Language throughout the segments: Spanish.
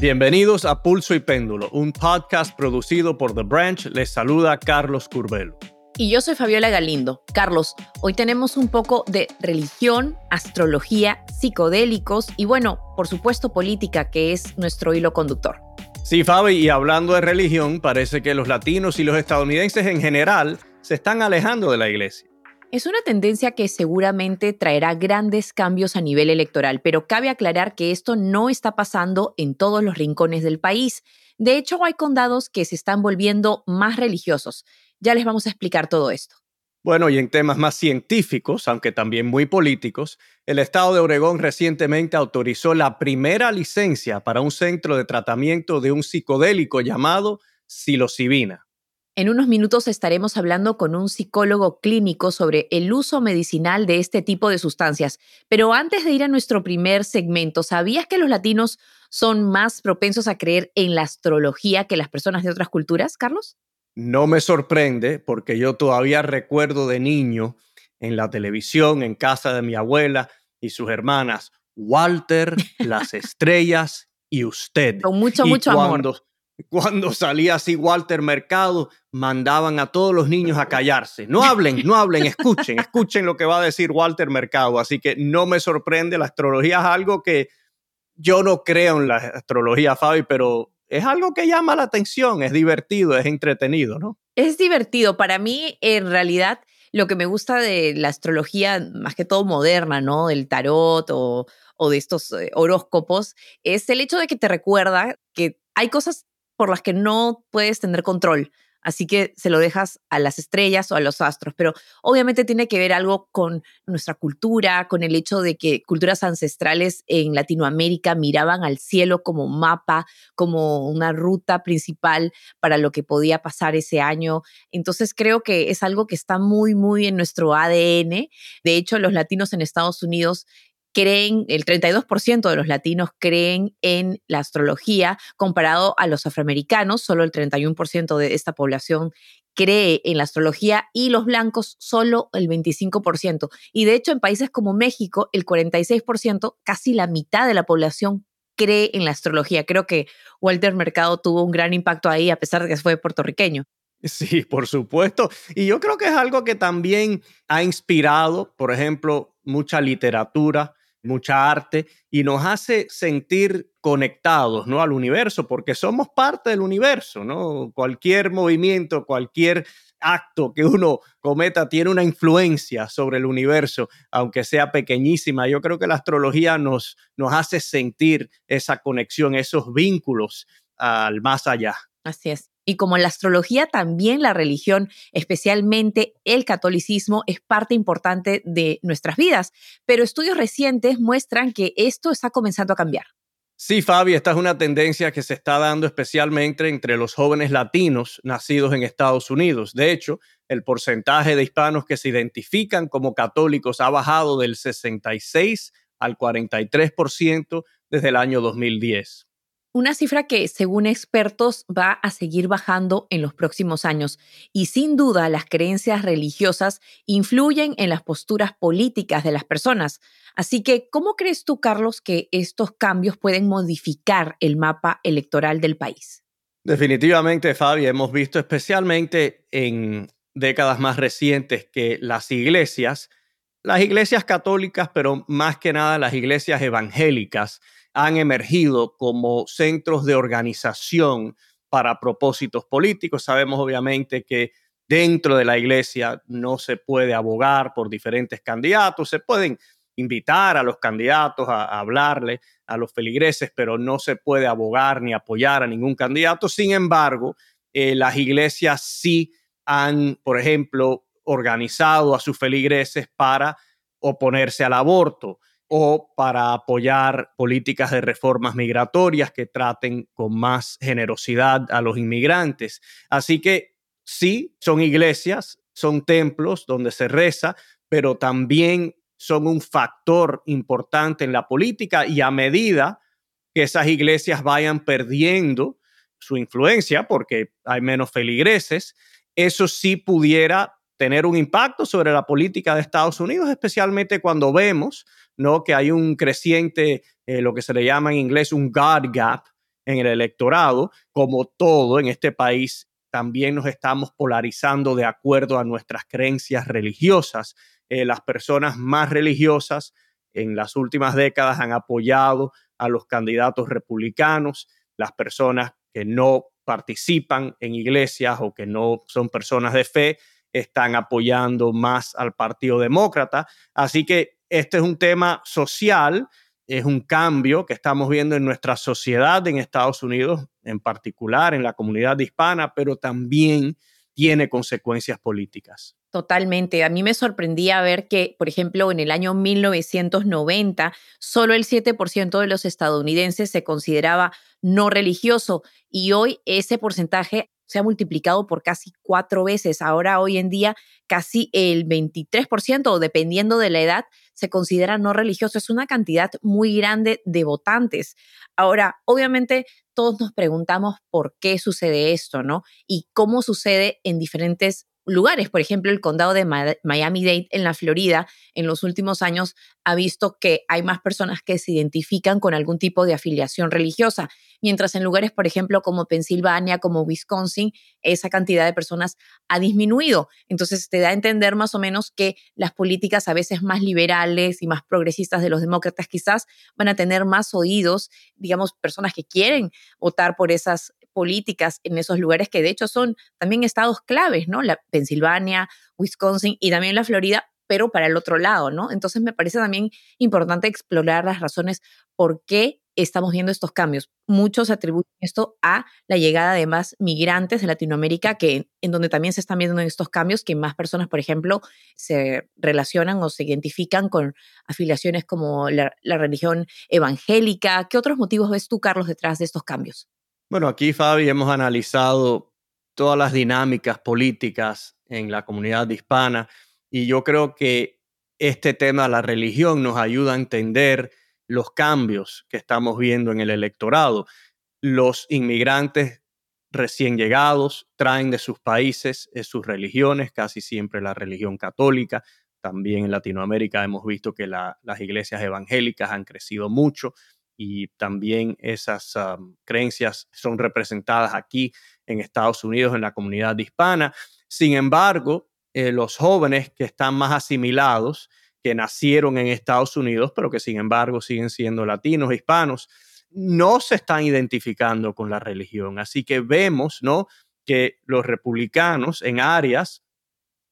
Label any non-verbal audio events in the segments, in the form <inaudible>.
Bienvenidos a Pulso y Péndulo, un podcast producido por The Branch. Les saluda Carlos Curbelo. Y yo soy Fabiola Galindo. Carlos, hoy tenemos un poco de religión, astrología, psicodélicos y bueno, por supuesto política, que es nuestro hilo conductor. Sí, Fabi, y hablando de religión, parece que los latinos y los estadounidenses en general se están alejando de la iglesia. Es una tendencia que seguramente traerá grandes cambios a nivel electoral, pero cabe aclarar que esto no está pasando en todos los rincones del país. De hecho, hay condados que se están volviendo más religiosos. Ya les vamos a explicar todo esto. Bueno, y en temas más científicos, aunque también muy políticos, el estado de Oregón recientemente autorizó la primera licencia para un centro de tratamiento de un psicodélico llamado psilocibina. En unos minutos estaremos hablando con un psicólogo clínico sobre el uso medicinal de este tipo de sustancias. Pero antes de ir a nuestro primer segmento, ¿sabías que los latinos son más propensos a creer en la astrología que las personas de otras culturas, Carlos? No me sorprende porque yo todavía recuerdo de niño en la televisión, en casa de mi abuela y sus hermanas, Walter, las <laughs> estrellas y usted. Con mucho, mucho amor. Cuando salía así Walter Mercado, mandaban a todos los niños a callarse. No hablen, no hablen, escuchen, escuchen lo que va a decir Walter Mercado. Así que no me sorprende, la astrología es algo que yo no creo en la astrología, Fabi, pero es algo que llama la atención, es divertido, es entretenido, ¿no? Es divertido. Para mí, en realidad, lo que me gusta de la astrología, más que todo moderna, ¿no? Del tarot o, o de estos eh, horóscopos, es el hecho de que te recuerda que hay cosas por las que no puedes tener control. Así que se lo dejas a las estrellas o a los astros, pero obviamente tiene que ver algo con nuestra cultura, con el hecho de que culturas ancestrales en Latinoamérica miraban al cielo como mapa, como una ruta principal para lo que podía pasar ese año. Entonces creo que es algo que está muy, muy en nuestro ADN. De hecho, los latinos en Estados Unidos creen, el 32% de los latinos creen en la astrología, comparado a los afroamericanos, solo el 31% de esta población cree en la astrología y los blancos solo el 25%. Y de hecho en países como México, el 46%, casi la mitad de la población cree en la astrología. Creo que Walter Mercado tuvo un gran impacto ahí, a pesar de que fue puertorriqueño. Sí, por supuesto. Y yo creo que es algo que también ha inspirado, por ejemplo, mucha literatura, mucha arte y nos hace sentir conectados ¿no? al universo, porque somos parte del universo, ¿no? Cualquier movimiento, cualquier acto que uno cometa tiene una influencia sobre el universo, aunque sea pequeñísima. Yo creo que la astrología nos, nos hace sentir esa conexión, esos vínculos al más allá. Así es. Y como la astrología, también la religión, especialmente el catolicismo, es parte importante de nuestras vidas. Pero estudios recientes muestran que esto está comenzando a cambiar. Sí, Fabi, esta es una tendencia que se está dando especialmente entre los jóvenes latinos nacidos en Estados Unidos. De hecho, el porcentaje de hispanos que se identifican como católicos ha bajado del 66 al 43% desde el año 2010 una cifra que, según expertos, va a seguir bajando en los próximos años. Y sin duda, las creencias religiosas influyen en las posturas políticas de las personas. Así que, ¿cómo crees tú, Carlos, que estos cambios pueden modificar el mapa electoral del país? Definitivamente, Fabi, hemos visto especialmente en décadas más recientes que las iglesias, las iglesias católicas, pero más que nada las iglesias evangélicas, han emergido como centros de organización para propósitos políticos. Sabemos obviamente que dentro de la iglesia no se puede abogar por diferentes candidatos, se pueden invitar a los candidatos a, hablarle a los feligreses, pero no se puede abogar ni apoyar a ningún candidato. Sin embargo, eh, las iglesias sí han, por ejemplo, organizado a sus feligreses para oponerse al aborto, o para apoyar políticas de reformas migratorias que traten con más generosidad a los inmigrantes. Así que sí, son iglesias, son templos donde se reza, pero también son un factor importante en la política y a medida que esas iglesias vayan perdiendo su influencia porque hay menos feligreses, eso sí pudiera tener un impacto sobre la política de Estados Unidos, especialmente cuando vemos ¿no? que hay un creciente, eh, lo que se le llama en inglés un God gap en el electorado. Como todo en este país, también nos estamos polarizando de acuerdo a nuestras creencias religiosas. Eh, las personas más religiosas en las últimas décadas han apoyado a los candidatos republicanos, las personas que no participan en iglesias o que no son personas de fe están apoyando más al Partido Demócrata. Así que este es un tema social, es un cambio que estamos viendo en nuestra sociedad en Estados Unidos, en particular en la comunidad hispana, pero también tiene consecuencias políticas. Totalmente. A mí me sorprendía ver que, por ejemplo, en el año 1990, solo el 7% de los estadounidenses se consideraba no religioso y hoy ese porcentaje se ha multiplicado por casi cuatro veces. Ahora, hoy en día, casi el 23%, dependiendo de la edad, se considera no religioso. Es una cantidad muy grande de votantes. Ahora, obviamente, todos nos preguntamos por qué sucede esto, ¿no? Y cómo sucede en diferentes lugares. Por ejemplo, el condado de Miami-Dade en la Florida en los últimos años ha visto que hay más personas que se identifican con algún tipo de afiliación religiosa, mientras en lugares, por ejemplo, como Pensilvania, como Wisconsin, esa cantidad de personas ha disminuido. Entonces, te da a entender más o menos que las políticas a veces más liberales y más progresistas de los demócratas quizás van a tener más oídos, digamos, personas que quieren votar por esas políticas en esos lugares que de hecho son también estados claves, ¿no? La Pensilvania, Wisconsin y también la Florida, pero para el otro lado, ¿no? Entonces me parece también importante explorar las razones por qué estamos viendo estos cambios. Muchos atribuyen esto a la llegada de más migrantes de Latinoamérica, que en donde también se están viendo estos cambios, que más personas, por ejemplo, se relacionan o se identifican con afiliaciones como la, la religión evangélica. ¿Qué otros motivos ves tú, Carlos, detrás de estos cambios? Bueno, aquí, Fabi, hemos analizado todas las dinámicas políticas en la comunidad hispana y yo creo que este tema de la religión nos ayuda a entender los cambios que estamos viendo en el electorado. Los inmigrantes recién llegados traen de sus países eh, sus religiones, casi siempre la religión católica. También en Latinoamérica hemos visto que las iglesias evangélicas han crecido mucho y también esas creencias son representadas aquí en Estados Unidos, en la comunidad hispana. Sin embargo, eh, los jóvenes que están más asimilados, que nacieron en Estados Unidos, pero que sin embargo siguen siendo latinos, hispanos, no se están identificando con la religión. Así que vemos, ¿no? Que los republicanos en áreas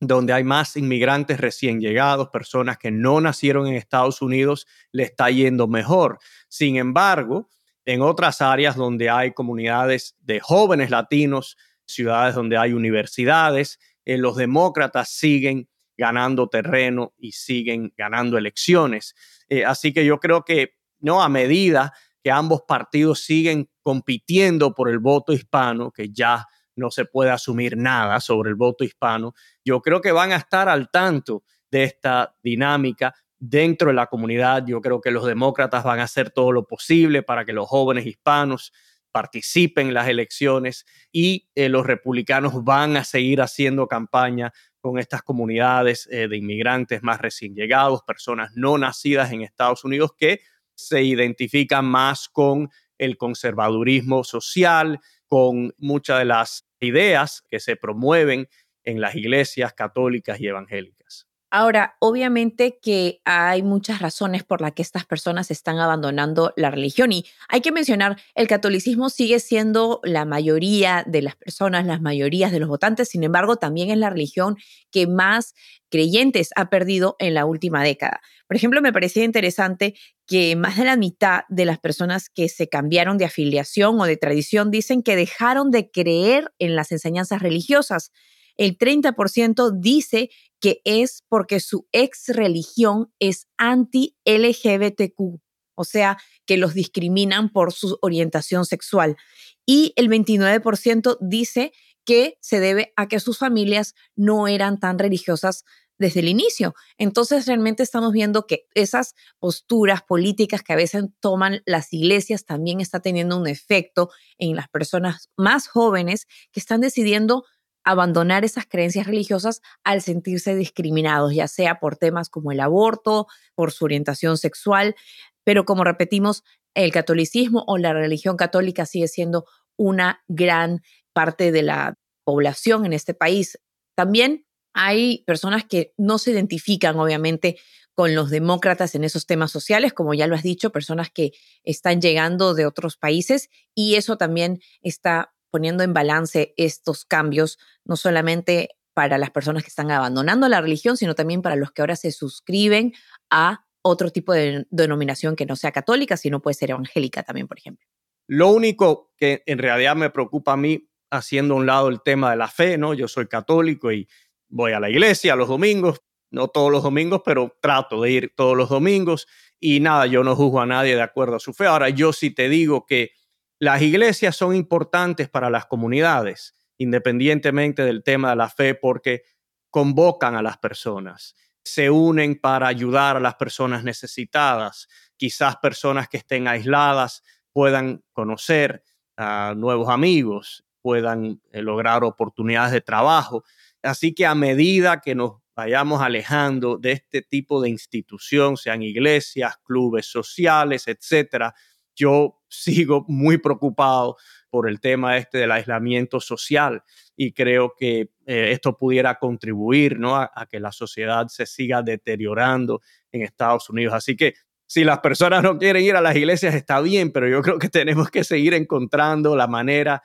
donde hay más inmigrantes recién llegados, personas que no nacieron en Estados Unidos, le está yendo mejor. Sin embargo, en otras áreas donde hay comunidades de jóvenes latinos, ciudades donde hay universidades, eh, los demócratas siguen ganando terreno y siguen ganando elecciones. Eh, así que yo creo que no a medida que ambos partidos siguen compitiendo por el voto hispano, que ya no se puede asumir nada sobre el voto hispano. Yo creo que van a estar al tanto de esta dinámica dentro de la comunidad. Yo creo que los demócratas van a hacer todo lo posible para que los jóvenes hispanos participen en las elecciones y eh, los republicanos van a seguir haciendo campaña con estas comunidades eh, de inmigrantes más recién llegados, personas no nacidas en Estados Unidos que se identifican más con el conservadurismo social, con muchas de las ideas que se promueven en las iglesias católicas y evangélicas. Ahora, obviamente que hay muchas razones por las que estas personas están abandonando la religión y hay que mencionar, el catolicismo sigue siendo la mayoría de las personas, las mayorías de los votantes, sin embargo, también es la religión que más creyentes ha perdido en la última década. Por ejemplo, me parecía interesante que más de la mitad de las personas que se cambiaron de afiliación o de tradición dicen que dejaron de creer en las enseñanzas religiosas el 30% dice que es porque su ex religión es anti-LGBTQ, o sea, que los discriminan por su orientación sexual. Y el 29% dice que se debe a que sus familias no eran tan religiosas desde el inicio. Entonces realmente estamos viendo que esas posturas políticas que a veces toman las iglesias también está teniendo un efecto en las personas más jóvenes que están decidiendo abandonar esas creencias religiosas al sentirse discriminados, ya sea por temas como el aborto, por su orientación sexual, pero como repetimos, el catolicismo o la religión católica sigue siendo una gran parte de la población en este país. También hay personas que no se identifican, obviamente, con los demócratas en esos temas sociales, como ya lo has dicho, personas que están llegando de otros países y eso también está poniendo en balance estos cambios, no solamente para las personas que están abandonando la religión, sino también para los que ahora se suscriben a otro tipo de denominación que no sea católica, sino puede ser evangélica también, por ejemplo. Lo único que en realidad me preocupa a mí, haciendo a un lado el tema de la fe, ¿no? Yo soy católico y voy a la iglesia los domingos, no todos los domingos, pero trato de ir todos los domingos y nada, yo no juzgo a nadie de acuerdo a su fe. Ahora, yo sí te digo que las iglesias son importantes para las comunidades, independientemente del tema de la fe, porque convocan a las personas, se unen para ayudar a las personas necesitadas, quizás personas que estén aisladas puedan conocer a nuevos amigos, puedan eh, lograr oportunidades de trabajo. Así que a medida que nos vayamos alejando de este tipo de institución, sean iglesias, clubes sociales, etcétera, yo sigo muy preocupado por el tema este del aislamiento social y creo que eh, esto pudiera contribuir ¿no? a, que la sociedad se siga deteriorando en Estados Unidos. Así que si las personas no quieren ir a las iglesias está bien, pero yo creo que tenemos que seguir encontrando la manera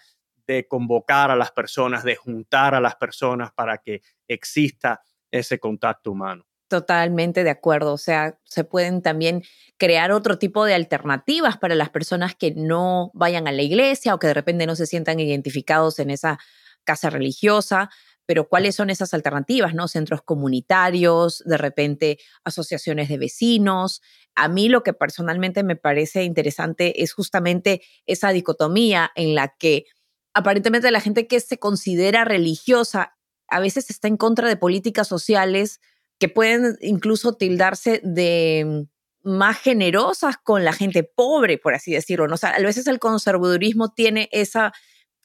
de convocar a las personas, de juntar a las personas para que exista ese contacto humano. Totalmente de acuerdo. O sea, se pueden también crear otro tipo de alternativas para las personas que no vayan a la iglesia o que de repente no se sientan identificados en esa casa religiosa. Pero ¿cuáles son esas alternativas? ¿No? Centros comunitarios, de repente asociaciones de vecinos. A mí lo que personalmente me parece interesante es justamente esa dicotomía en la que aparentemente la gente que se considera religiosa a veces está en contra de políticas sociales que pueden incluso tildarse de más generosas con la gente pobre, por así decirlo. ¿no? O sea, a veces el conservadurismo tiene esa,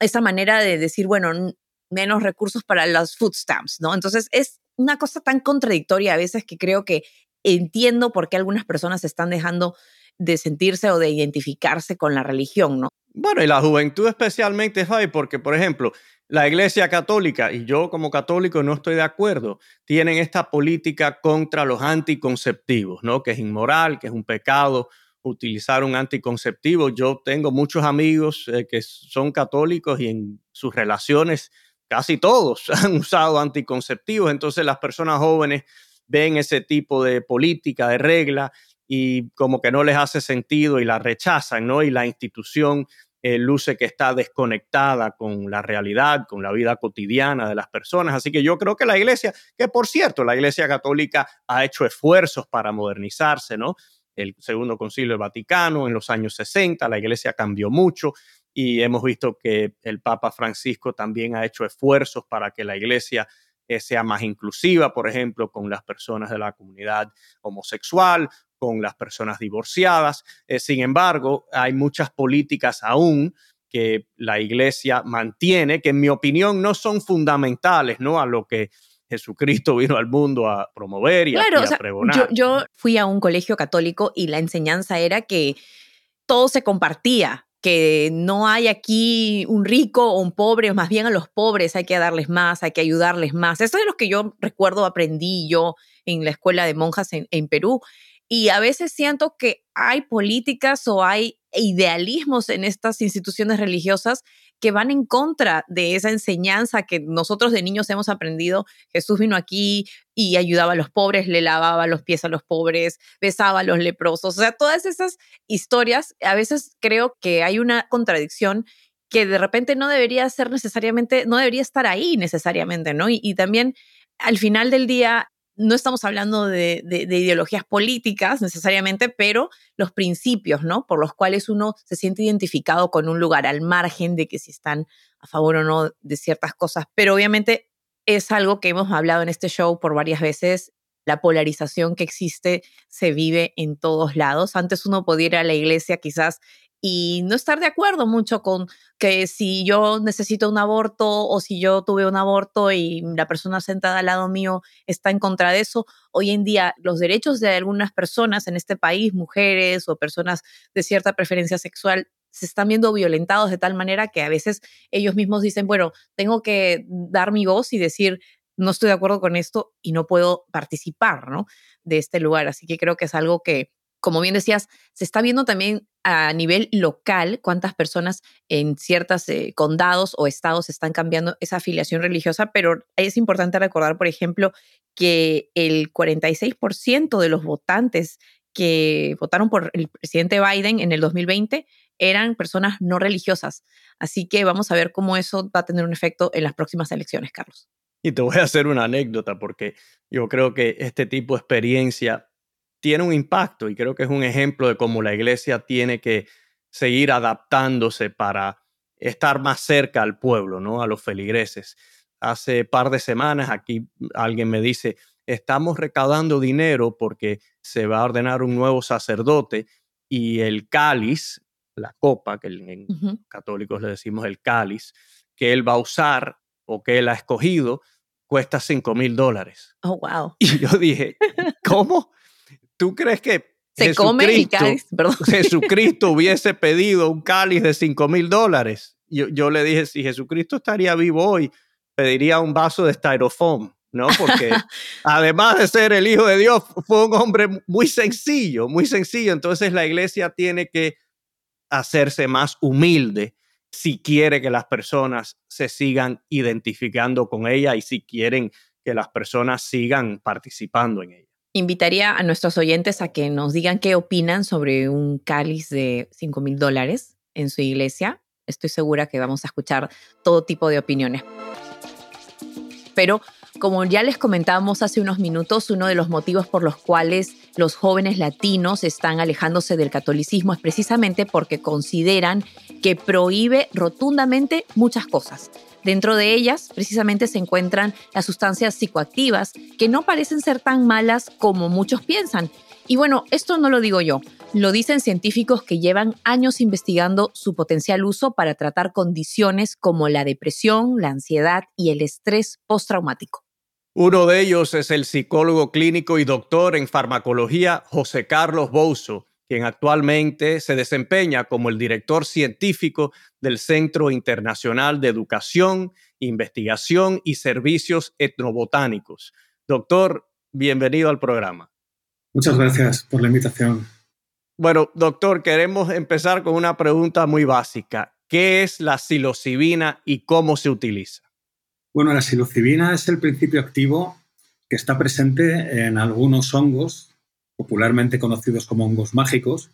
esa manera de decir, bueno, menos recursos para los food stamps, ¿no? Entonces es una cosa tan contradictoria a veces que creo que entiendo por qué algunas personas están dejando de sentirse o de identificarse con la religión, ¿no? Bueno, y la juventud especialmente, Fabi, porque, por ejemplo, la Iglesia Católica, y yo como católico no estoy de acuerdo, tienen esta política contra los anticonceptivos, ¿no? Que es inmoral, que es un pecado utilizar un anticonceptivo. Yo tengo muchos amigos eh, que son católicos y en sus relaciones casi todos <laughs> han usado anticonceptivos, entonces las personas jóvenes ven ese tipo de política, de regla, y como que no les hace sentido y la rechazan, ¿no? Y la institución eh, luce que está desconectada con la realidad, con la vida cotidiana de las personas. Así que yo creo que la iglesia, que por cierto, la iglesia católica ha hecho esfuerzos para modernizarse, ¿no? El segundo concilio Vaticano en los años 60, la iglesia cambió mucho y hemos visto que el Papa Francisco también ha hecho esfuerzos para que la iglesia eh, sea más inclusiva, por ejemplo, con las personas de la comunidad homosexual con las personas divorciadas. Eh, sin embargo, hay muchas políticas aún que la iglesia mantiene, que en mi opinión no son fundamentales ¿no? a lo que Jesucristo <laughs> vino al mundo a promover y a, pregonar. yo fui a un colegio católico y la enseñanza era que todo se compartía, que no hay aquí un rico o un pobre, más bien a los pobres hay que darles más, hay que ayudarles más. Eso es lo que yo recuerdo, aprendí yo en la escuela de monjas en, en Perú. Y a veces siento que hay políticas o hay idealismos en estas instituciones religiosas que van en contra de esa enseñanza que nosotros de niños hemos aprendido. Jesús vino aquí y ayudaba a los pobres, le lavaba los pies a los pobres, besaba a los leprosos. O sea, todas esas historias, a veces creo que hay una contradicción que de repente no debería ser necesariamente, no debería estar ahí necesariamente, ¿no? Y, y también al final del día no estamos hablando de, ideologías políticas necesariamente, pero los principios, ¿no? Por los cuales uno se siente identificado con un lugar, al margen de que si están a favor o no de ciertas cosas. Pero obviamente es algo que hemos hablado en este show por varias veces. La polarización que existe se vive en todos lados. Antes uno podía ir a la iglesia quizás y no estar de acuerdo mucho con que si yo necesito un aborto o si yo tuve un aborto y la persona sentada al lado mío está en contra de eso. Hoy en día los derechos de algunas personas en este país, mujeres o personas de cierta preferencia sexual, se están viendo violentados de tal manera que a veces ellos mismos dicen, bueno, tengo que dar mi voz y decir, no estoy de acuerdo con esto y no puedo participar ¿no? de este lugar. Así que creo que es algo que como bien decías, se está viendo también a nivel local cuántas personas en ciertos eh, condados o estados están cambiando esa afiliación religiosa, pero es importante recordar, por ejemplo, que el 46% de los votantes que votaron por el presidente Biden en el 2020 eran personas no religiosas. Así que vamos a ver cómo eso va a tener un efecto en las próximas elecciones, Carlos. Y te voy a hacer una anécdota porque yo creo que este tipo de experiencia tiene un impacto y creo que es un ejemplo de cómo la iglesia tiene que seguir adaptándose para estar más cerca al pueblo, ¿no? A los feligreses. Hace par de semanas aquí alguien me dice, estamos recaudando dinero porque se va a ordenar un nuevo sacerdote y el cáliz, la copa, que en católicos le decimos el cáliz, que él va a usar o que él ha escogido, cuesta 5 mil dólares. Oh, wow. Y yo dije, ¿cómo? ¿Tú crees que se come el cáliz, <laughs> Jesucristo hubiese pedido un cáliz de 5 mil dólares? Yo, yo, le dije, si Jesucristo estaría vivo hoy, pediría un vaso de styrofoam, ¿no? Porque <laughs> además de ser el Hijo de Dios, fue un hombre muy sencillo, muy sencillo. Entonces la iglesia tiene que hacerse más humilde si quiere que las personas se sigan identificando con ella y si quieren que las personas sigan participando en ella invitaría a nuestros oyentes a que nos digan qué opinan sobre un cáliz de 5 mil dólares en su iglesia. Estoy segura que vamos a escuchar todo tipo de opiniones. Pero como ya les comentábamos hace unos minutos, uno de los motivos por los cuales los jóvenes latinos están alejándose del catolicismo es precisamente porque consideran que prohíbe rotundamente muchas cosas. Dentro de ellas, precisamente, se encuentran las sustancias psicoactivas, que no parecen ser tan malas como muchos piensan. Y bueno, esto no lo digo yo, lo dicen científicos que llevan años investigando su potencial uso para tratar condiciones como la depresión, la ansiedad y el estrés postraumático. Uno de ellos es el psicólogo clínico y doctor en farmacología José Carlos Bouso, quien actualmente se desempeña como el director científico del Centro Internacional de Educación, Investigación y Servicios Etnobotánicos. Doctor, bienvenido al programa. Muchas gracias por la invitación. Bueno, doctor, queremos empezar con una pregunta muy básica. ¿Qué es la psilocibina y cómo se utiliza? Bueno, la psilocibina es el principio activo que está presente en algunos hongos popularmente conocidos como hongos mágicos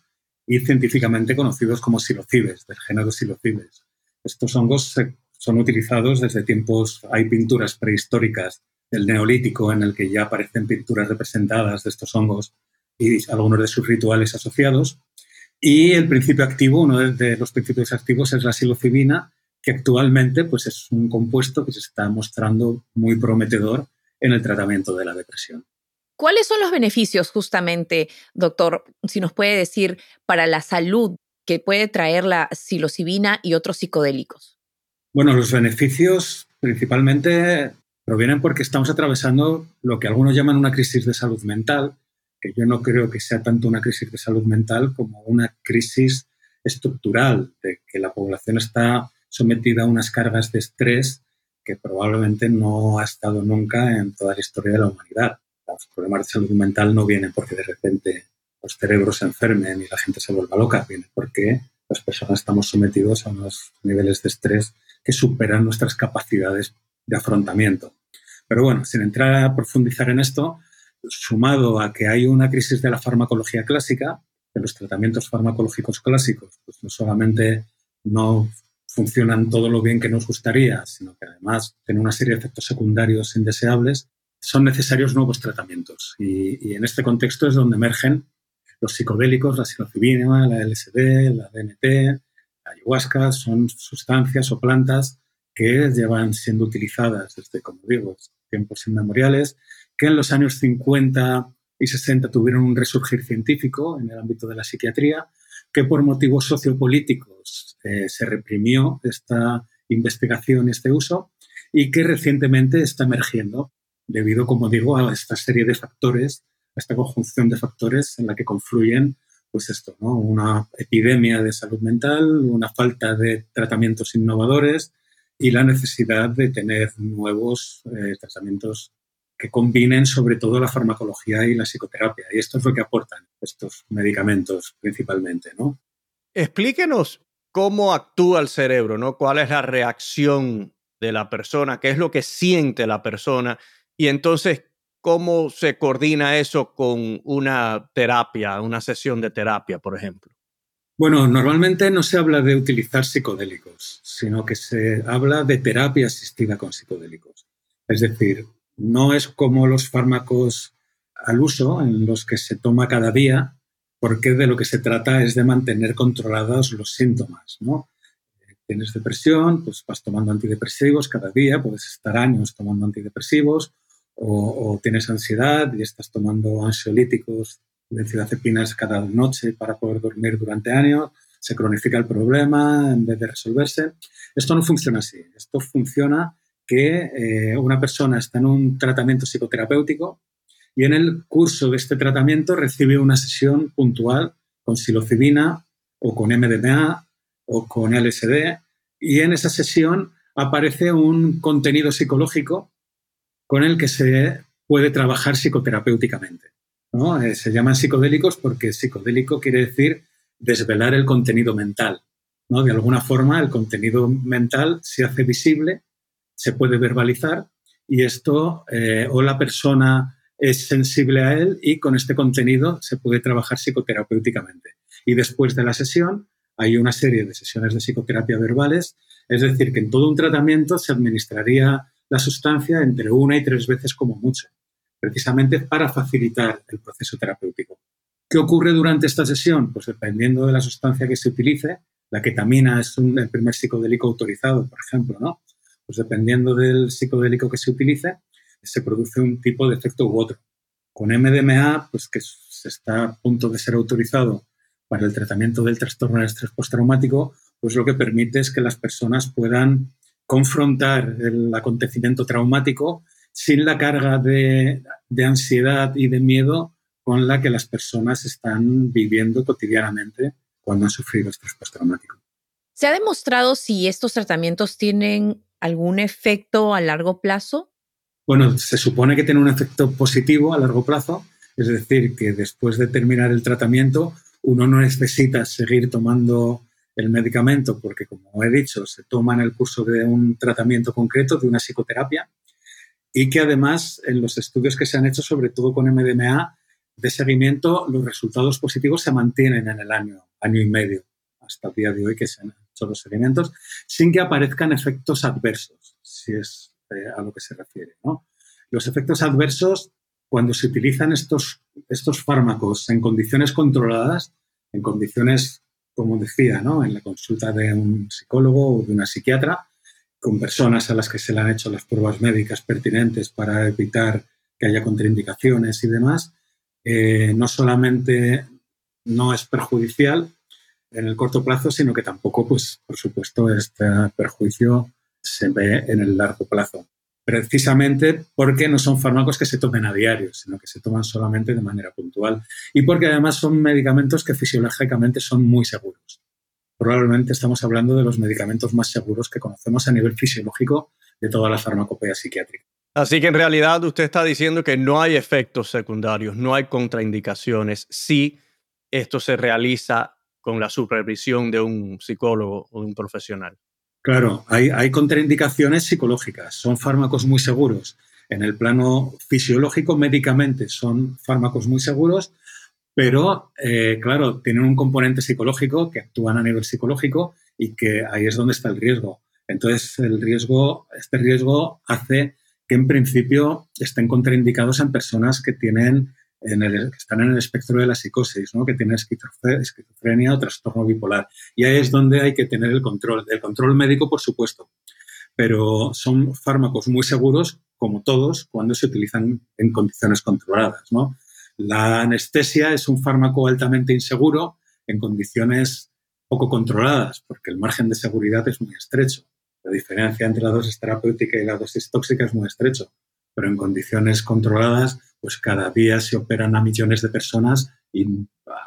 y científicamente conocidos como silocibes, del género silocibes. Estos hongos son utilizados desde tiempos, hay pinturas prehistóricas del neolítico en el que ya aparecen pinturas representadas de estos hongos y algunos de sus rituales asociados. Y el principio activo, uno de los principios activos es la psilocibina, que actualmente pues, es un compuesto que se está mostrando muy prometedor en el tratamiento de la depresión. ¿Cuáles son los beneficios justamente, doctor, si nos puede decir, para la salud que puede traer la psilocibina y otros psicodélicos? Bueno, los beneficios principalmente provienen porque estamos atravesando lo que algunos llaman una crisis de salud mental, que yo no creo que sea tanto una crisis de salud mental como una crisis estructural, de que la población está sometida a unas cargas de estrés que probablemente no ha estado nunca en toda la historia de la humanidad los problemas de salud mental no vienen porque de repente los cerebros se enfermen y la gente se vuelva loca, viene porque las personas estamos sometidos a unos niveles de estrés que superan nuestras capacidades de afrontamiento. Pero bueno, sin entrar a profundizar en esto, sumado a que hay una crisis de la farmacología clásica, de los tratamientos farmacológicos clásicos, pues no solamente no funcionan todo lo bien que nos gustaría, sino que además tienen una serie de efectos secundarios indeseables, son necesarios nuevos tratamientos. Y, en este contexto es donde emergen los psicodélicos, la psilocibina, la LSD, la DMT, la ayahuasca, son sustancias o plantas que llevan siendo utilizadas desde, como digo, tiempos inmemoriales, que en los años 50 y 60 tuvieron un resurgir científico en el ámbito de la psiquiatría, que por motivos sociopolíticos eh, se reprimió esta investigación este uso y que recientemente está emergiendo debido, como digo, a esta serie de factores, a esta conjunción de factores en la que confluyen pues esto, ¿no? una epidemia de salud mental, una falta de tratamientos innovadores y la necesidad de tener nuevos eh, tratamientos que combinen sobre todo la farmacología y la psicoterapia. Y esto es lo que aportan estos medicamentos principalmente, ¿no? Explíquenos cómo actúa el cerebro, ¿no? ¿Cuál es la reacción de la persona? ¿Qué es lo que siente la persona? Y entonces, ¿cómo se coordina eso con una terapia, una sesión de terapia, por ejemplo? Bueno, normalmente no se habla de utilizar psicodélicos, sino que se habla de terapia asistida con psicodélicos. Es decir, no es como los fármacos al uso en los que se toma cada día, porque de lo que se trata es de mantener controlados los síntomas, ¿no? Tienes depresión, pues vas tomando antidepresivos cada día, puedes estar años tomando antidepresivos, o, tienes ansiedad y estás tomando ansiolíticos, benzodiazepinas cada noche para poder dormir durante años, se cronifica el problema en vez de resolverse. Esto no funciona así. Esto funciona que eh, una persona está en un tratamiento psicoterapéutico y en el curso de este tratamiento recibe una sesión puntual con psilocibina o con MDMA o con LSD y en esa sesión aparece un contenido psicológico con el que se puede trabajar psicoterapéuticamente. ¿no? Eh, se llaman psicodélicos porque psicodélico quiere decir desvelar el contenido mental. ¿no? De alguna forma el contenido mental se hace visible se puede verbalizar y esto eh, o la persona es sensible a él y con este contenido se puede trabajar psicoterapéuticamente. Y después de la sesión hay una serie de sesiones de psicoterapia verbales, es decir, que en todo un tratamiento se administraría la sustancia entre una y tres veces como mucho, precisamente para facilitar el proceso terapéutico. ¿Qué ocurre durante esta sesión? Pues dependiendo de la sustancia que se utilice, la ketamina es un, el primer psicodélico autorizado, por ejemplo, ¿no? Pues dependiendo del psicodélico que se utilice, se produce un tipo de efecto u otro. Con MDMA, pues que se está a punto de ser autorizado para el tratamiento del trastorno de estrés postraumático, pues lo que permite es que las personas puedan confrontar el acontecimiento traumático sin la carga de, de ansiedad y de miedo con la que las personas están viviendo cotidianamente cuando han sufrido estrés postraumático. ¿Se ha demostrado si estos tratamientos tienen algún efecto a largo plazo? Bueno, se supone que tiene un efecto positivo a largo plazo, es decir, que después de terminar el tratamiento uno no necesita seguir tomando el medicamento porque, como he dicho, se toma en el curso de un tratamiento concreto, de una psicoterapia, y que además en los estudios que se han hecho, sobre todo con MDMA, de seguimiento, los resultados positivos se mantienen en el año, año y medio, hasta el día de hoy que se han los seguimientos, sin que aparezcan efectos adversos, si es eh, a lo que se refiere. Los efectos adversos, cuando se utilizan estos, estos fármacos en condiciones controladas, en condiciones, como decía, en la consulta de un psicólogo o de una psiquiatra, con personas a las que se le han hecho las pruebas médicas pertinentes para evitar que haya contraindicaciones y demás, eh, no solamente no es perjudicial, en el corto plazo, sino que tampoco, pues, por supuesto, este perjuicio se ve en el largo plazo. Precisamente porque no son fármacos que se tomen a diario, sino que se toman solamente de manera puntual. Y porque además son medicamentos que fisiológicamente son muy seguros. Probablemente estamos hablando de los medicamentos más seguros que conocemos a nivel fisiológico de toda la farmacopea psiquiátrica. Así que en realidad usted está diciendo que no hay efectos secundarios, no hay contraindicaciones si esto se realiza con la supervisión de un psicólogo o un profesional. Claro, hay, contraindicaciones psicológicas, son fármacos muy seguros. En el plano fisiológico, médicamente son fármacos muy seguros, pero eh, claro, tienen un componente psicológico que actúan a nivel psicológico y que ahí es donde está el riesgo. Entonces, el riesgo, este riesgo hace que en principio estén contraindicados en personas que tienen que están en el espectro de la psicosis, ¿no? que tienen esquizofrenia o trastorno bipolar. Y ahí es donde hay que tener el control. El control médico, por supuesto, pero son fármacos muy seguros, como todos, cuando se utilizan en condiciones controladas. ¿no? La anestesia es un fármaco altamente inseguro en condiciones poco controladas, porque el margen de seguridad es muy estrecho. La diferencia entre la dosis terapéutica y la dosis tóxica es muy estrecho, pero en condiciones controladas, pues cada día se operan a millones de personas y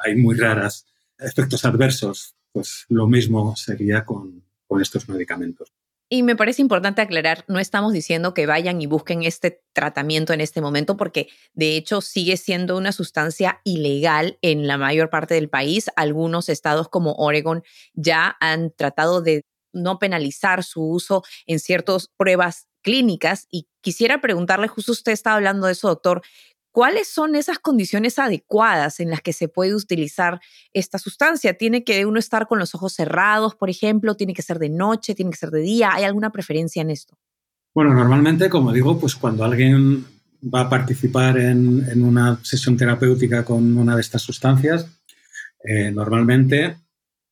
hay muy raras efectos adversos. Pues lo mismo sería con, con estos medicamentos. Y me parece importante aclarar, no estamos diciendo que vayan y busquen este tratamiento en este momento, porque de hecho sigue siendo una sustancia ilegal en la mayor parte del país. Algunos estados como Oregon ya han tratado de no penalizar su uso en ciertas pruebas clínicas. Y quisiera preguntarle, justo usted estaba hablando de eso, doctor, ¿Cuáles son esas condiciones adecuadas en las que se puede utilizar esta sustancia? ¿Tiene que uno estar con los ojos cerrados, por ejemplo? ¿Tiene que ser de noche? ¿Tiene que ser de día? ¿Hay alguna preferencia en esto? Bueno, normalmente, como digo, pues cuando alguien va a participar en, una sesión terapéutica con una de estas sustancias, eh, normalmente,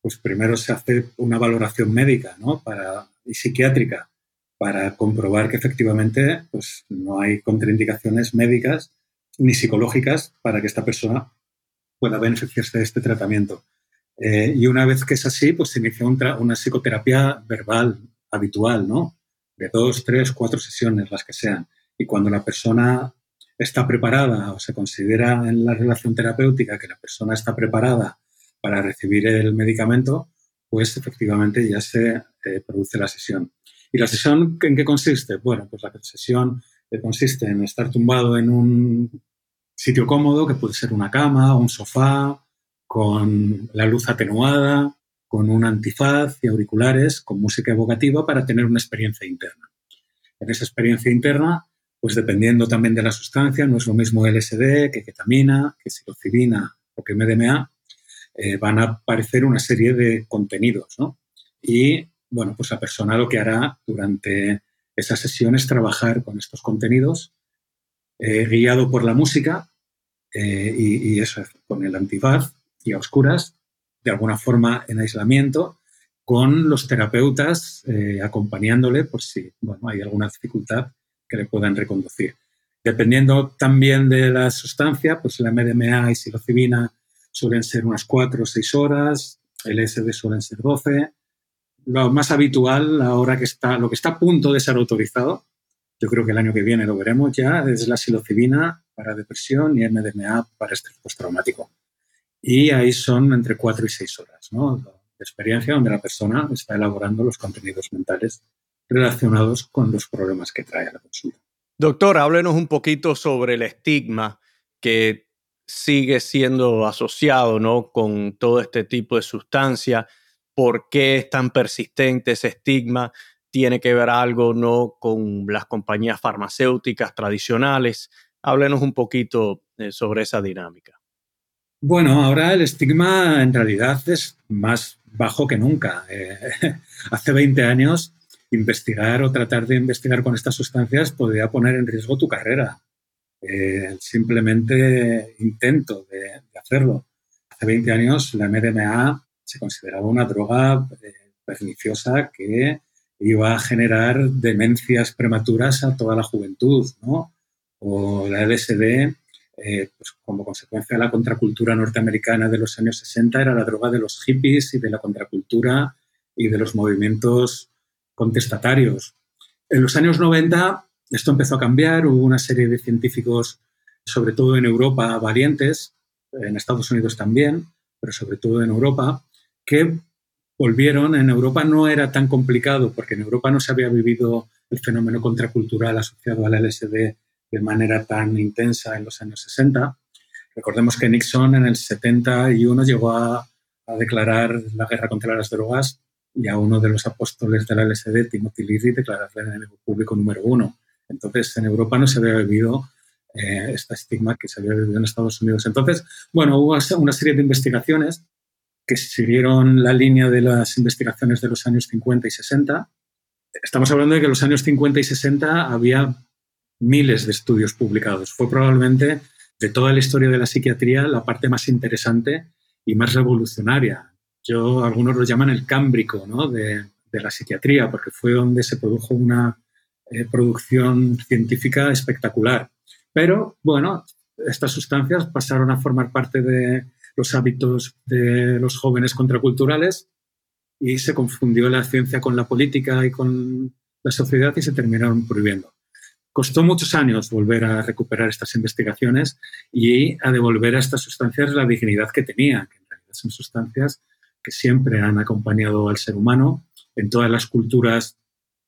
pues primero se hace una valoración médica ¿no? para, y psiquiátrica para comprobar que efectivamente pues, no hay contraindicaciones médicas ni psicológicas para que esta persona pueda beneficiarse de este tratamiento. Eh, y una vez que es así, pues se inicia una psicoterapia verbal habitual, ¿no? De dos, tres, cuatro sesiones, las que sean. Y cuando la persona está preparada o se considera en la relación terapéutica que la persona está preparada para recibir el medicamento, pues efectivamente ya se eh, produce la sesión. ¿Y la sesión en qué consiste? Bueno, pues la sesión consiste en estar tumbado en un sitio cómodo, que puede ser una cama, un sofá, con la luz atenuada, con un antifaz y auriculares, con música evocativa para tener una experiencia interna. En esa experiencia interna, pues dependiendo también de la sustancia, no es lo mismo LSD que ketamina, que psilocibina o que MDMA, eh, van a aparecer una serie de contenidos, ¿no? Y, bueno, pues la persona lo que hará durante esa sesión es trabajar con estos contenidos eh, guiado por la música eh, y, eso, con el antifaz y a oscuras, de alguna forma en aislamiento, con los terapeutas eh, acompañándole por si bueno, hay alguna dificultad que le puedan reconducir. Dependiendo también de la sustancia, pues la MDMA y psilocibina suelen ser unas 4 o 6 horas, el SD suelen ser 12. Lo más habitual, ahora que está, lo que está a punto de ser autorizado, yo creo que el año que viene lo veremos ya, es la psilocibina para depresión y MDMA para estrés postraumático. Y ahí son entre cuatro y seis horas ¿no? de experiencia donde la persona está elaborando los contenidos mentales relacionados con los problemas que trae a la consulta. Doctor, háblenos un poquito sobre el estigma que sigue siendo asociado ¿no? con todo este tipo de sustancia. ¿Por qué es tan persistente ese estigma? tiene que ver algo no con las compañías farmacéuticas tradicionales. Háblenos un poquito eh, sobre esa dinámica. Bueno, ahora el estigma en realidad es más bajo que nunca. Eh, <laughs> hace 20 años investigar o tratar de investigar con estas sustancias podría poner en riesgo tu carrera. Eh, simplemente intento de, hacerlo. Hace 20 años la MDMA se consideraba una droga perniciosa que iba a generar demencias prematuras a toda la juventud, ¿no? O la LSD, eh, pues como consecuencia de la contracultura norteamericana de los años 60, era la droga de los hippies y de la contracultura y de los movimientos contestatarios. En los años 90 esto empezó a cambiar, hubo una serie de científicos, sobre todo en Europa, valientes, en Estados Unidos también, pero sobre todo en Europa, que volvieron. En Europa no era tan complicado porque en Europa no se había vivido el fenómeno contracultural asociado al LSD de manera tan intensa en los años 60. Recordemos que Nixon en el 71 llegó a, declarar la guerra contra las drogas y a uno de los apóstoles del LSD, Timothy Leary, declararle enemigo público número uno. Entonces, en Europa no se había vivido eh, este estigma que se había vivido en Estados Unidos. Entonces, bueno, hubo una serie de investigaciones que siguieron la línea de las investigaciones de los años 50 y 60. Estamos hablando de que en los años 50 y 60 había miles de estudios publicados. Fue probablemente de toda la historia de la psiquiatría la parte más interesante y más revolucionaria. Yo, algunos lo llaman el cámbrico ¿no? de, la psiquiatría, porque fue donde se produjo una eh, producción científica espectacular. Pero, bueno, estas sustancias pasaron a formar parte de, los hábitos de los jóvenes contraculturales y se confundió la ciencia con la política y con la sociedad y se terminaron prohibiendo. Costó muchos años volver a recuperar estas investigaciones y a devolver a estas sustancias la dignidad que tenían, que en realidad son sustancias que siempre han acompañado al ser humano. En todas las culturas,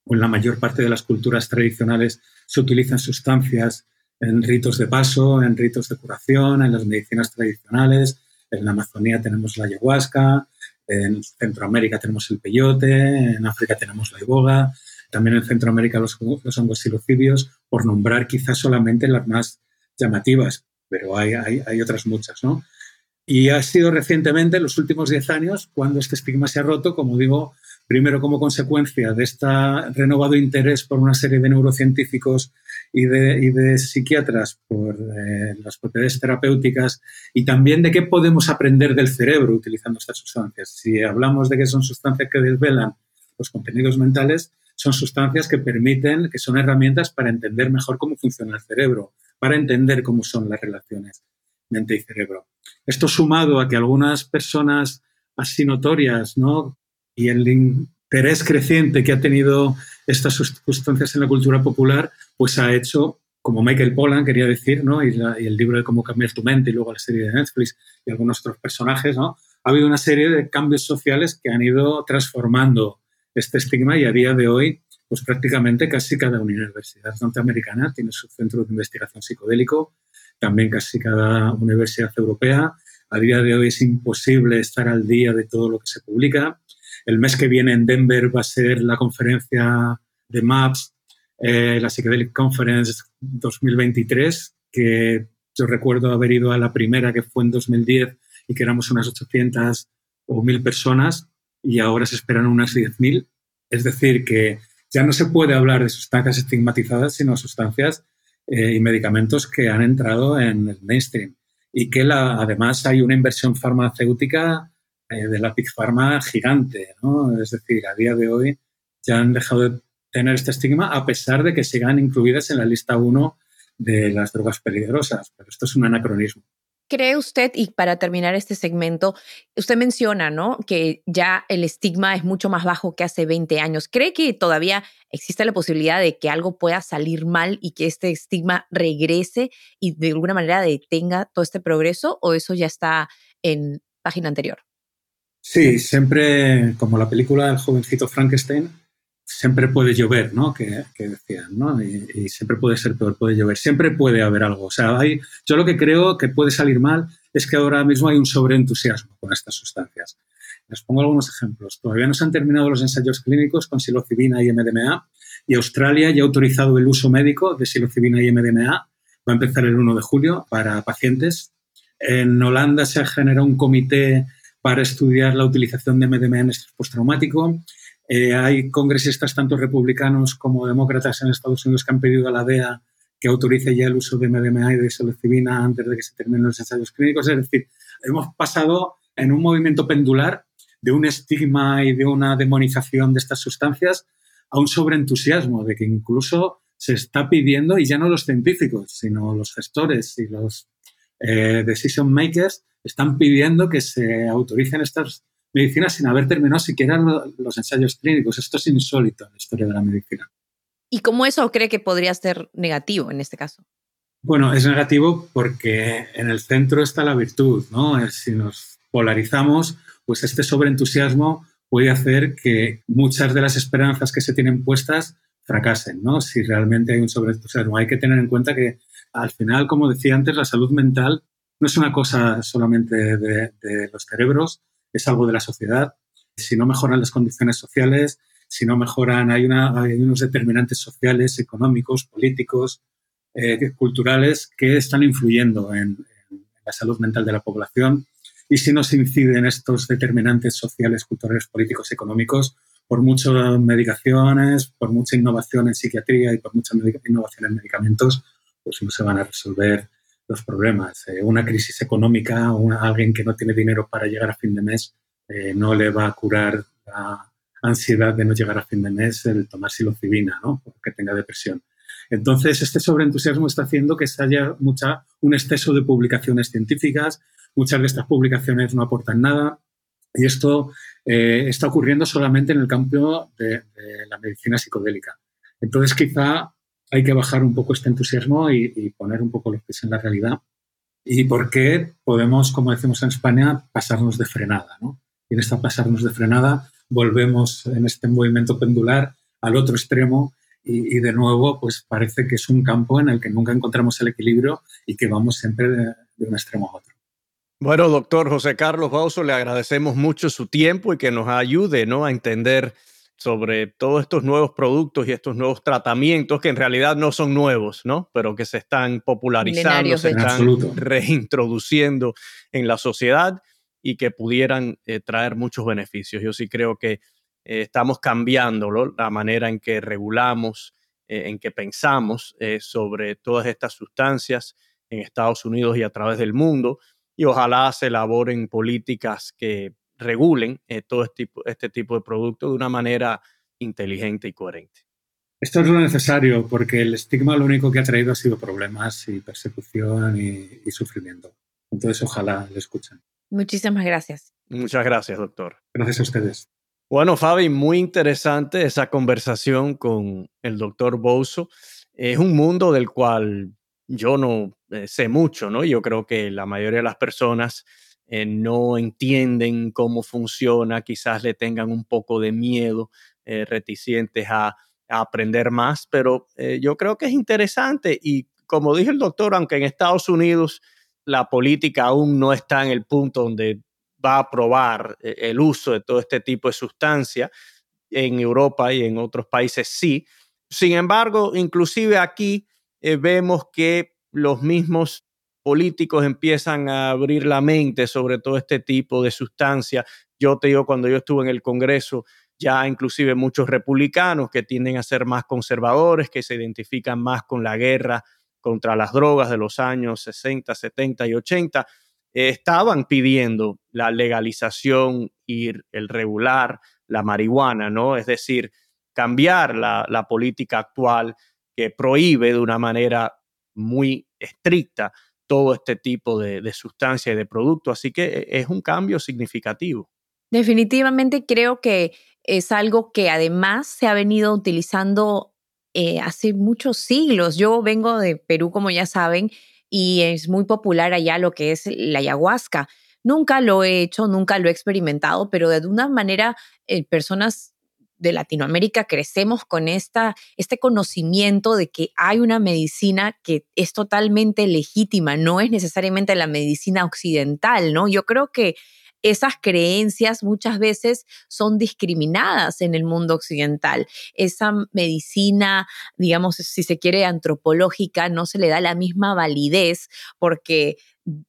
o en la mayor parte de las culturas tradicionales, se utilizan sustancias en ritos de paso, en ritos de curación, en las medicinas tradicionales. En la Amazonía tenemos la ayahuasca, en Centroamérica tenemos el peyote, en África tenemos la iboga, también en Centroamérica los, los hongos silocibios, por nombrar quizás solamente las más llamativas, pero hay, hay, hay otras muchas, ¿no? Y ha sido recientemente, en los últimos 10 años, cuando este estigma se ha roto, como digo, primero como consecuencia de este renovado interés por una serie de neurocientíficos y de, psiquiatras por eh, las propiedades terapéuticas y también de qué podemos aprender del cerebro utilizando estas sustancias. Si hablamos de que son sustancias que desvelan los contenidos mentales, son sustancias que permiten, que son herramientas para entender mejor cómo funciona el cerebro, para entender cómo son las relaciones mente y cerebro. Esto sumado a que algunas personas así notorias, ¿no? Y el interés creciente que ha tenido estas sustancias en la cultura popular, pues ha hecho, como Michael Pollan quería decir, ¿no? Y, el libro de Cómo cambiar tu mente y luego la serie de Netflix y algunos otros personajes, ¿no? Ha habido una serie de cambios sociales que han ido transformando este estigma y a día de hoy, pues prácticamente casi cada universidad norteamericana tiene su centro de investigación psicodélico, también casi cada universidad europea. A día de hoy es imposible estar al día de todo lo que se publica. El mes que viene en Denver va a ser la conferencia de MAPS, eh, la Psychedelic Conference 2023, que yo recuerdo haber ido a la primera, que fue en 2010, y que éramos unas 800 o 1000 personas, y ahora se esperan unas 10.000. Es decir, que ya no se puede hablar de sustancias estigmatizadas, sino sustancias eh, y medicamentos que han entrado en el mainstream. Y que además hay una inversión farmacéutica eh, de la Big Pharma gigante. ¿no? Es decir, a día de hoy ya han dejado de tener este estigma a pesar de que sigan incluidas en la lista 1 de las drogas peligrosas. Pero esto es un anacronismo cree usted, y para terminar este segmento, usted menciona, ¿no? Que ya el estigma es mucho más bajo que hace 20 años. ¿Cree que todavía existe la posibilidad de que algo pueda salir mal y que este estigma regrese y de alguna manera detenga todo este progreso o eso ya está en página anterior? Sí, siempre, como la película del jovencito Frankenstein, siempre puede llover, ¿no? Que, decían, ¿no? Y, siempre puede ser peor, puede llover. Siempre puede haber algo. O sea, hay, yo lo que creo que puede salir mal es que ahora mismo hay un sobreentusiasmo con estas sustancias. Les pongo algunos ejemplos. Todavía no se han terminado los ensayos clínicos con psilocibina y MDMA y Australia ya ha autorizado el uso médico de psilocibina y MDMA. Va a empezar el 1 de julio para pacientes. En Holanda se ha generado un comité para estudiar la utilización de MDMA en estrés postraumático. Eh, hay congresistas, tanto republicanos como demócratas en Estados Unidos, que han pedido a la DEA que autorice ya el uso de MDMA y de psilocibina antes de que se terminen los ensayos clínicos. Es decir, hemos pasado en un movimiento pendular de un estigma y de una demonización de estas sustancias a un sobreentusiasmo, de que incluso se está pidiendo, y ya no los científicos, sino los gestores y los eh, decision makers, están pidiendo que se autoricen estas medicina sin haber terminado siquiera los ensayos clínicos. Esto es insólito en la historia de la medicina. ¿Y cómo eso cree que podría ser negativo en este caso? Bueno, es negativo porque en el centro está la virtud, ¿no? Si nos polarizamos, pues este sobreentusiasmo puede hacer que muchas de las esperanzas que se tienen puestas fracasen, ¿no? Si realmente hay un sobreentusiasmo. Hay que tener en cuenta que al final, como decía antes, la salud mental no es una cosa solamente de, los cerebros, es algo de la sociedad. Si no mejoran las condiciones sociales, si no mejoran, hay, una, hay unos determinantes sociales, económicos, políticos, eh, culturales que están influyendo en, la salud mental de la población. Y si no se inciden estos determinantes sociales, culturales, políticos, económicos, por muchas medicaciones, por mucha innovación en psiquiatría y por mucha innovación en medicamentos, pues no se van a resolver los problemas. Eh, una crisis económica, o alguien que no tiene dinero para llegar a fin de mes, eh, no le va a curar la ansiedad de no llegar a fin de mes el tomar psilocibina, ¿no? Porque tenga depresión. Entonces, este sobreentusiasmo está haciendo que haya mucha, un exceso de publicaciones científicas, muchas de estas publicaciones no aportan nada. Y esto eh, está ocurriendo solamente en el campo de, la medicina psicodélica. Entonces, quizá hay que bajar un poco este entusiasmo y, poner un poco los pies en la realidad. Y por qué podemos, como decimos en España, pasarnos de frenada. ¿no? Y en esta pasarnos de frenada volvemos en este movimiento pendular al otro extremo y, de nuevo pues parece que es un campo en el que nunca encontramos el equilibrio y que vamos siempre de, un extremo a otro. Bueno, doctor José Carlos Bauso, le agradecemos mucho su tiempo y que nos ayude ¿no? a entender sobre todos estos nuevos productos y estos nuevos tratamientos que en realidad no son nuevos, ¿no? Pero que se están popularizando, se están reintroduciendo en la sociedad y que pudieran eh, traer muchos beneficios. Yo sí creo que eh, estamos cambiando la manera en que regulamos, eh, en que pensamos sobre todas estas sustancias en Estados Unidos y a través del mundo y ojalá se elaboren políticas que regulen eh, todo este tipo, este tipo de productos de una manera inteligente y coherente. Esto es lo necesario porque el estigma lo único que ha traído ha sido problemas y persecución y, sufrimiento. Entonces, ojalá le escuchen. Muchísimas gracias. Muchas gracias, doctor. Gracias a ustedes. Bueno, Fabi, muy interesante esa conversación con el doctor Bouso. Es un mundo del cual yo no eh, sé mucho, ¿no? Yo creo que la mayoría de las personas eh, no entienden cómo funciona, quizás le tengan un poco de miedo, eh, reticentes a, aprender más, pero yo creo que es interesante y como dije el doctor, aunque en Estados Unidos la política aún no está en el punto donde va a aprobar el uso de todo este tipo de sustancias, en Europa y en otros países sí. Sin embargo, inclusive aquí eh, vemos que los mismos políticos empiezan a abrir la mente sobre todo este tipo de sustancias. Yo te digo, cuando yo estuve en el Congreso, ya inclusive muchos republicanos que tienden a ser más conservadores, que se identifican más con la guerra contra las drogas de los años 60, 70 y 80, eh, estaban pidiendo la legalización y el regular la marihuana, ¿no? Es decir, cambiar la, la política actual que prohíbe de una manera muy estricta todo este tipo de, de sustancias y de productos. Así que eh, es un cambio significativo. Definitivamente creo que es algo que además se ha venido utilizando eh, hace muchos siglos. Yo vengo de Perú, como ya saben, y es muy popular allá lo que es la ayahuasca. Nunca lo he hecho, nunca lo he experimentado, pero de una manera eh, personas de Latinoamérica crecemos con esta, este conocimiento de que hay una medicina que es totalmente legítima, no es necesariamente la medicina occidental, ¿no? Yo creo que esas creencias muchas veces son discriminadas en el mundo occidental. Esa medicina, digamos, si se quiere, antropológica, no se le da la misma validez porque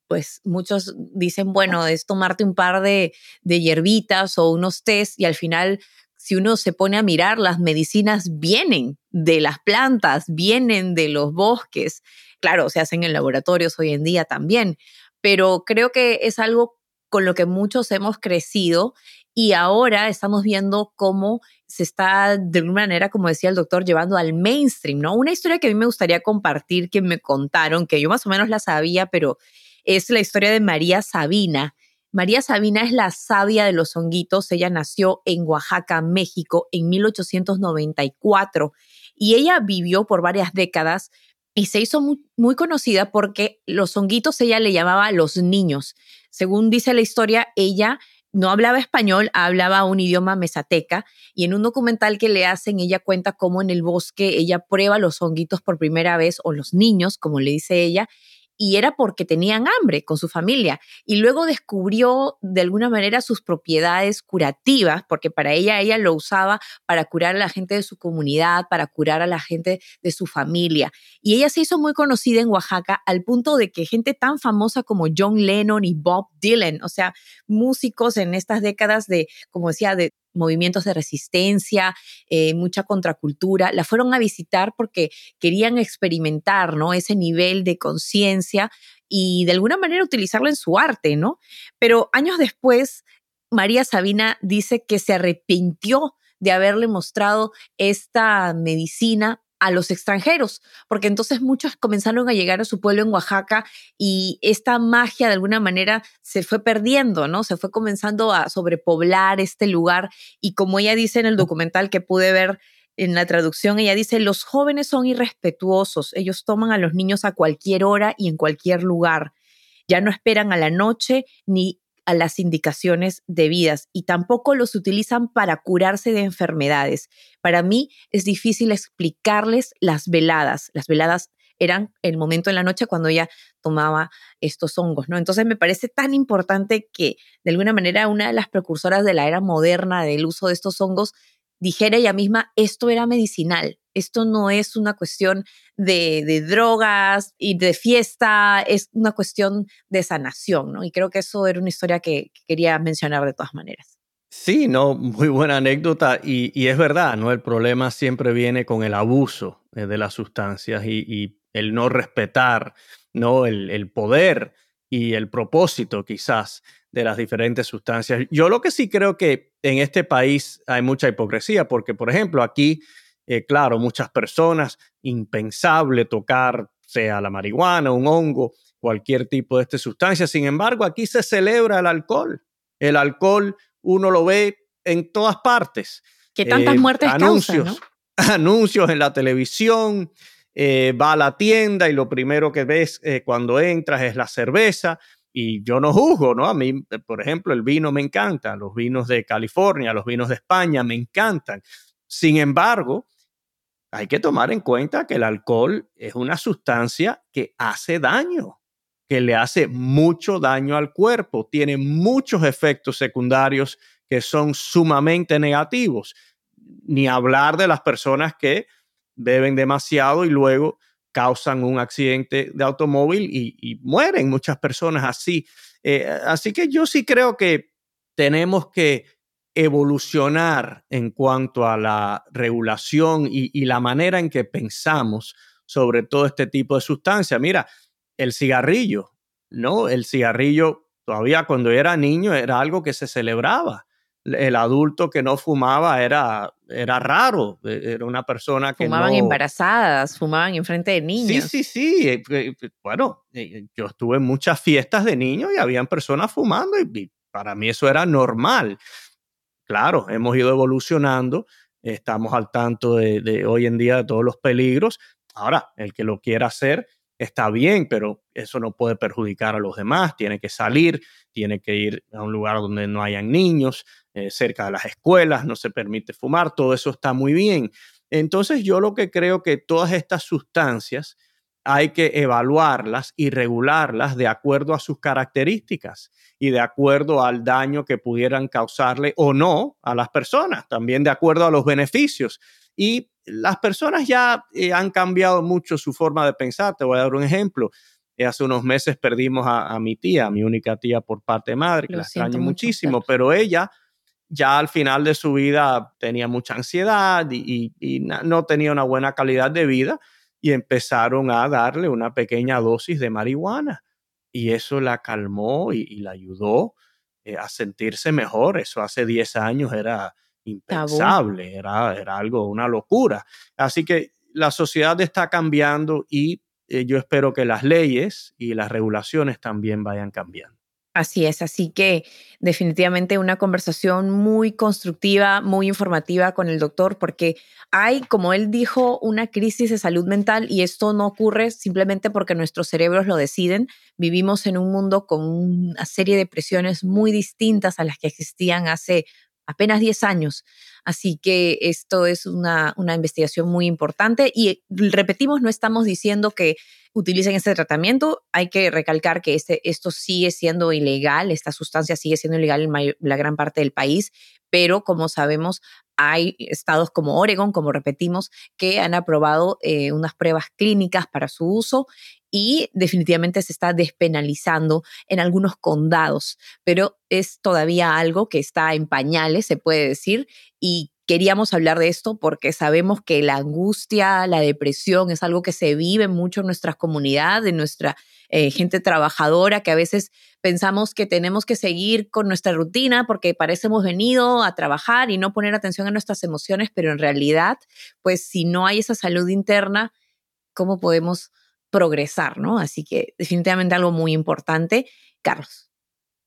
pues muchos dicen, bueno, es tomarte un par de, de hierbitas o unos tés y al final si uno se pone a mirar, las medicinas vienen de las plantas, vienen de los bosques. Claro, se hacen en laboratorios hoy en día también, pero creo que es algo con lo que muchos hemos crecido y ahora estamos viendo cómo se está de alguna manera, como decía el doctor, llevando al mainstream, ¿no? Una historia que a mí me gustaría compartir, que me contaron, que yo más o menos la sabía, pero es la historia de María Sabina. María Sabina es la sabia de los honguitos. Ella nació en Oaxaca, México, en 1894 y ella vivió por varias décadas y se hizo muy, conocida porque los honguitos ella le llamaba los niños. Según dice la historia, ella no hablaba español, hablaba un idioma mesateca y en un documental que le hacen ella cuenta cómo en el bosque ella prueba los honguitos por primera vez o los niños, como le dice ella, y era porque tenían hambre con su familia. Y luego descubrió de alguna manera sus propiedades curativas, porque para ella ella lo usaba para curar a la gente de su comunidad, para curar a la gente de su familia. Y ella se hizo muy conocida en Oaxaca al punto de que gente tan famosa como John Lennon y Bob Dylan, o sea, músicos en estas décadas de, como decía, de movimientos de resistencia, eh, mucha contracultura, la fueron a visitar porque querían experimentar, ¿no? Ese nivel de conciencia y de alguna manera utilizarlo en su arte, ¿no? Pero años después, María Sabina dice que se arrepintió de haberle mostrado esta medicina a los extranjeros, porque entonces muchos comenzaron a llegar a su pueblo en Oaxaca y esta magia de alguna manera se fue perdiendo, ¿no? Se fue comenzando a sobrepoblar este lugar y como ella dice en el documental que pude ver en la traducción, ella dice, los jóvenes son irrespetuosos, ellos toman a los niños a cualquier hora y en cualquier lugar. Ya no esperan a la noche ni a las indicaciones debidas y tampoco los utilizan para curarse de enfermedades. Para mí es difícil explicarles las veladas. Las veladas eran el momento en la noche cuando ella tomaba estos hongos, ¿no? Entonces me parece tan importante que de alguna manera una de las precursoras de la era moderna del uso de estos hongos dijera ella misma, esto era medicinal, esto no es una cuestión de, drogas y de fiesta, es una cuestión de sanación, ¿no? Y creo que eso era una historia que, quería mencionar de todas maneras. Sí, no, muy buena anécdota y, es verdad, ¿no? El problema siempre viene con el abuso eh, de las sustancias y, el no respetar, ¿no? El, el poder y el propósito quizás de las diferentes sustancias. Yo lo que sí creo que en este país hay mucha hipocresía, porque por ejemplo aquí, eh, claro, muchas personas, impensable tocar, sea la marihuana, un hongo, cualquier tipo de esta sustancia. Sin embargo, aquí se celebra el alcohol. El alcohol uno lo ve en todas partes. Que tantas eh, muertes anuncios, <laughs> anuncios en la televisión, eh, va a la tienda y lo primero que ves eh, cuando entras es la cerveza. Y yo no juzgo, ¿no? A mí, por ejemplo, el vino me encanta, los vinos de California, los vinos de España me encantan. Sin embargo, hay que tomar en cuenta que el alcohol es una sustancia que hace daño, que le hace mucho daño al cuerpo, tiene muchos efectos secundarios que son sumamente negativos. Ni hablar de las personas que beben demasiado y luego causan un accidente de automóvil y, mueren muchas personas así. Eh, así que yo sí creo que tenemos que evolucionar en cuanto a la regulación y, la manera en que pensamos sobre todo este tipo de sustancias. Mira, el cigarrillo, ¿no? El cigarrillo todavía cuando era niño era algo que se celebraba el adulto que no fumaba era, era raro, e, era una persona que fumaban embarazadas, fumaban enfrente de niños. Sí, sí, sí. Eh, eh, bueno, eh, yo estuve en muchas fiestas de niños y habían personas fumando y, para mí eso era normal. Claro, hemos ido evolucionando, estamos al tanto de, hoy en día de todos los peligros. Ahora, el que lo quiera hacer, está bien, pero eso no puede perjudicar a los demás, tiene que salir, tiene que ir a un lugar donde no hayan niños, eh, cerca de las escuelas, no se permite fumar, todo eso está muy bien. Entonces yo lo que creo que todas estas sustancias hay que evaluarlas y regularlas de acuerdo a sus características y de acuerdo al daño que pudieran causarle o no a las personas, también de acuerdo a los beneficios. Y las personas ya eh, han cambiado mucho su forma de pensar. Te voy a dar un ejemplo. Eh, hace unos meses perdimos a, mi tía, mi única tía por parte de madre, que la extraño muchísimo, pero ella ya al final de su vida tenía mucha ansiedad y, no tenía una buena calidad de vida y empezaron a darle una pequeña dosis de marihuana y eso la calmó y, la ayudó eh, a sentirse mejor. Eso hace 10 años era impensable, era, era algo, una locura. Así que la sociedad está cambiando y eh, yo espero que las leyes y las regulaciones también vayan cambiando. Así es, así que definitivamente una conversación muy constructiva, muy informativa con el doctor, porque hay, como él dijo, una crisis de salud mental y esto no ocurre simplemente porque nuestros cerebros lo deciden. Vivimos en un mundo con una serie de presiones muy distintas a las que existían hace apenas 10 años. Así que esto es una, una investigación muy importante y repetimos, no estamos diciendo que utilicen este tratamiento. Hay que recalcar que este, esto sigue siendo ilegal, esta sustancia sigue siendo ilegal en la gran parte del país, pero como sabemos, hay estados como Oregon, como repetimos, que han aprobado eh, unas pruebas clínicas para su uso y definitivamente se está despenalizando en algunos condados, pero es todavía algo que está en pañales, se puede decir, y queríamos hablar de esto porque sabemos que la angustia, la depresión es algo que se vive mucho en nuestras comunidades, en nuestra eh, gente trabajadora, que a veces pensamos que tenemos que seguir con nuestra rutina porque parece hemos venido a trabajar y no poner atención a nuestras emociones, pero en realidad, pues si no hay esa salud interna, ¿cómo podemos progresar? ¿no? Así que definitivamente algo muy importante. Carlos.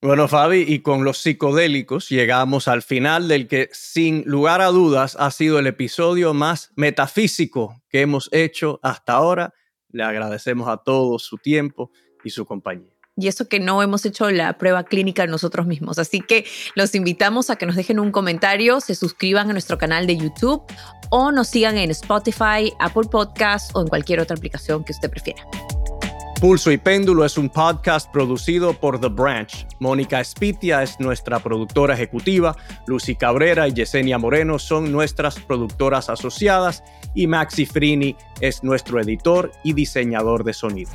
Bueno, Fabi, y con los psicodélicos llegamos al final del que sin lugar a dudas ha sido el episodio más metafísico que hemos hecho hasta ahora. Le agradecemos a todos su tiempo y su compañía. Y eso que no hemos hecho la prueba clínica nosotros mismos. Así que los invitamos a que nos dejen un comentario, se suscriban a nuestro canal de YouTube o nos sigan en Spotify, Apple Podcasts o en cualquier otra aplicación que usted prefiera. Pulso y Péndulo es un podcast producido por The Branch. Mónica Espitia es nuestra productora ejecutiva, Lucy Cabrera y Yesenia Moreno son nuestras productoras asociadas y Maxi Frini es nuestro editor y diseñador de sonido.